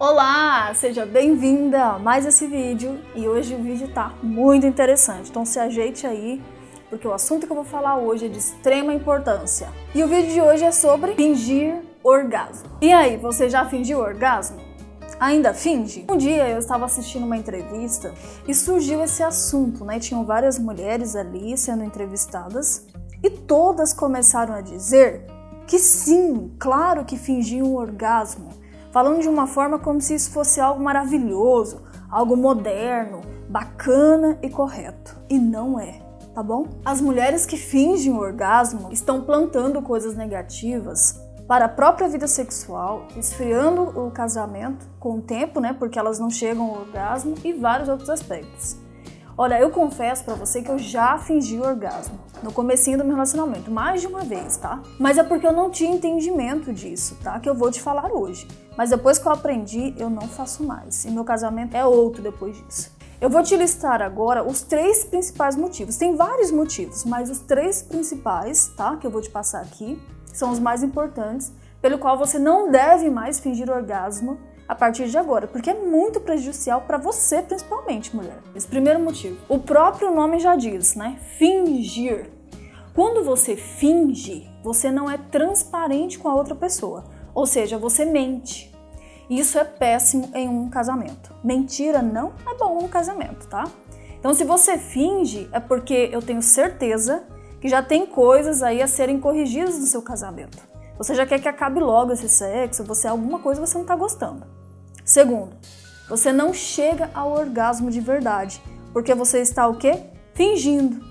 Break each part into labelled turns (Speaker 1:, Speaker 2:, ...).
Speaker 1: Olá, seja bem-vinda a mais esse vídeo e hoje o vídeo tá muito interessante, então se ajeite aí porque o assunto que eu vou falar hoje é de extrema importância. E o vídeo de hoje é sobre fingir orgasmo. E aí, você já fingiu orgasmo? Ainda finge? Um dia eu estava assistindo uma entrevista e surgiu esse assunto, né? Tinham várias mulheres ali sendo entrevistadas e todas começaram a dizer que sim, claro que fingiam orgasmo, falando de uma forma como se isso fosse algo maravilhoso, algo moderno, bacana e correto. E não é tá bom? As mulheres que fingem o orgasmo estão plantando coisas negativas para a própria vida sexual, esfriando o casamento com o tempo, né? Porque elas não chegam ao orgasmo e vários outros aspectos. Olha, eu confesso para você que eu já fingi orgasmo no comecinho do meu relacionamento, mais de uma vez, tá? Mas é porque eu não tinha entendimento disso, tá? Que eu vou te falar hoje. Mas depois que eu aprendi, eu não faço mais. E meu casamento é outro depois disso. Eu vou te listar agora os três principais motivos. Tem vários motivos, mas os três principais, tá? Que eu vou te passar aqui, são os mais importantes, pelo qual você não deve mais fingir orgasmo a partir de agora, porque é muito prejudicial para você, principalmente, mulher. Esse primeiro motivo. O próprio nome já diz, né? Fingir. Quando você finge, você não é transparente com a outra pessoa, ou seja, você mente. Isso é péssimo em um casamento. Mentira não é bom no casamento, tá? Então, se você finge, é porque eu tenho certeza que já tem coisas aí a serem corrigidas no seu casamento. Você já quer que acabe logo esse sexo, você alguma coisa você não está gostando. Segundo, você não chega ao orgasmo de verdade, porque você está o quê? Fingindo.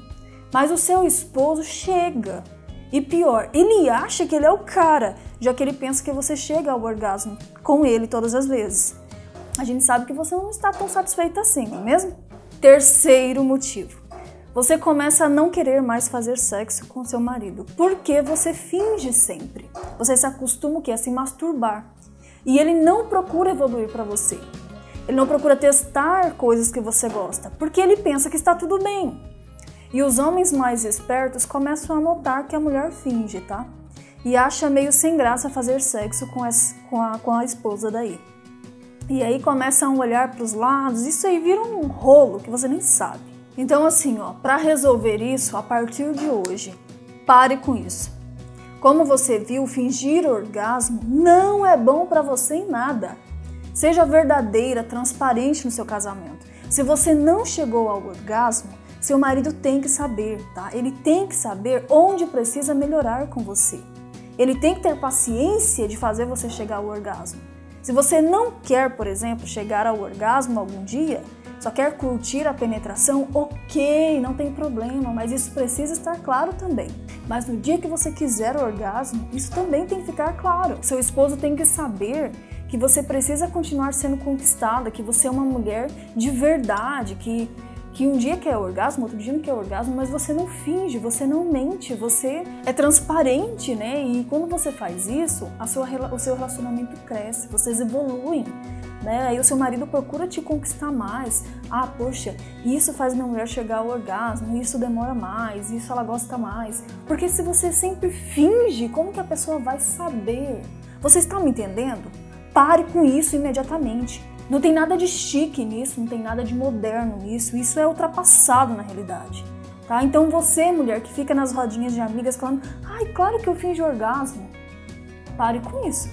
Speaker 1: Mas o seu esposo chega. E pior, ele acha que ele é o cara, já que ele pensa que você chega ao orgasmo com ele todas as vezes. A gente sabe que você não está tão satisfeita assim, não é mesmo? Terceiro motivo. Você começa a não querer mais fazer sexo com seu marido, porque você finge sempre. Você se acostuma o que? A se masturbar. E ele não procura evoluir para você. Ele não procura testar coisas que você gosta, porque ele pensa que está tudo bem. E os homens mais espertos começam a notar que a mulher finge, tá? E acha meio sem graça fazer sexo com, essa, com, a, com a esposa daí. E aí começam a olhar para os lados, isso aí vira um rolo que você nem sabe. Então assim, ó, para resolver isso, a partir de hoje, pare com isso. Como você viu, fingir orgasmo não é bom para você em nada. Seja verdadeira, transparente no seu casamento. Se você não chegou ao orgasmo, seu marido tem que saber, tá? Ele tem que saber onde precisa melhorar com você. Ele tem que ter paciência de fazer você chegar ao orgasmo. Se você não quer, por exemplo, chegar ao orgasmo algum dia, só quer curtir a penetração, ok, não tem problema, mas isso precisa estar claro também. Mas no dia que você quiser o orgasmo, isso também tem que ficar claro. Seu esposo tem que saber que você precisa continuar sendo conquistada, que você é uma mulher de verdade, que que um dia quer orgasmo, outro dia não quer orgasmo, mas você não finge, você não mente, você é transparente, né? E quando você faz isso, a sua, o seu relacionamento cresce, vocês evoluem. Né? Aí o seu marido procura te conquistar mais. Ah, poxa, isso faz minha mulher chegar ao orgasmo, isso demora mais, isso ela gosta mais. Porque se você sempre finge, como que a pessoa vai saber? Você está me entendendo? Pare com isso imediatamente. Não tem nada de chique nisso, não tem nada de moderno nisso, isso é ultrapassado na realidade. Tá? Então você, mulher, que fica nas rodinhas de amigas falando, ai, claro que eu finjo orgasmo. Pare com isso.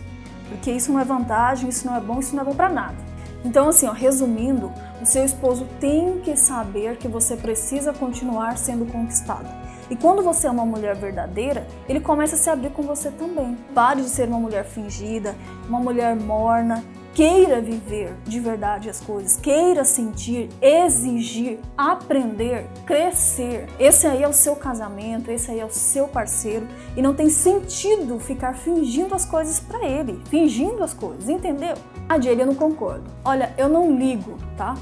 Speaker 1: Porque isso não é vantagem, isso não é bom, isso não é bom para nada. Então, assim, ó, resumindo, o seu esposo tem que saber que você precisa continuar sendo conquistada. E quando você é uma mulher verdadeira, ele começa a se abrir com você também. Pare de ser uma mulher fingida, uma mulher morna, queira viver de verdade as coisas, queira sentir, exigir, aprender, crescer. Esse aí é o seu casamento, esse aí é o seu parceiro e não tem sentido ficar fingindo as coisas para ele, fingindo as coisas, entendeu? A Jade, eu não concordo. Olha, eu não ligo, tá?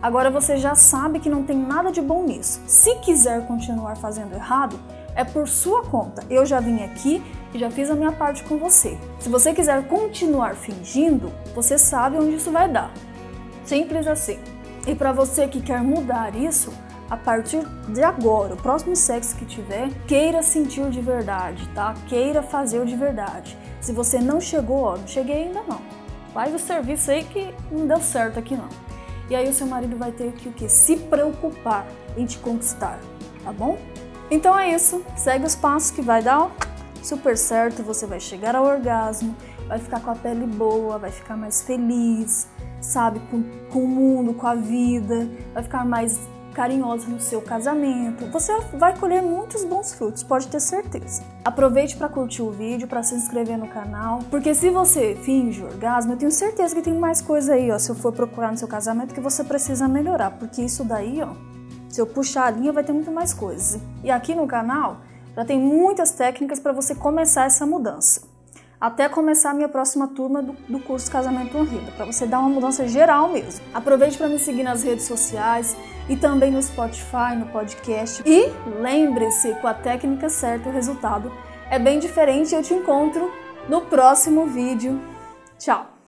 Speaker 1: Agora você já sabe que não tem nada de bom nisso. Se quiser continuar fazendo errado, é por sua conta. Eu já vim aqui e já fiz a minha parte com você. Se você quiser continuar fingindo, você sabe onde isso vai dar. Simples assim. E para você que quer mudar isso, a partir de agora, o próximo sexo que tiver, queira sentir de verdade, tá? Queira fazer de verdade. Se você não chegou, ó, não cheguei ainda não. faz o serviço aí que não deu certo aqui não. E aí o seu marido vai ter que o quê? Se preocupar em te conquistar, tá bom? Então é isso, segue os passos que vai dar super certo, você vai chegar ao orgasmo, vai ficar com a pele boa, vai ficar mais feliz, sabe, com, com o mundo, com a vida, vai ficar mais carinhosa no seu casamento. Você vai colher muitos bons frutos, pode ter certeza. Aproveite para curtir o vídeo, para se inscrever no canal, porque se você finge orgasmo, eu tenho certeza que tem mais coisa aí, ó, se eu for procurar no seu casamento que você precisa melhorar, porque isso daí, ó, se eu puxar a linha vai ter muito mais coisas. E aqui no canal já tem muitas técnicas para você começar essa mudança até começar a minha próxima turma do, do curso Casamento Honrida, para você dar uma mudança geral mesmo. Aproveite para me seguir nas redes sociais e também no Spotify, no podcast. E lembre-se, com a técnica certa, o resultado é bem diferente. Eu te encontro no próximo vídeo. Tchau!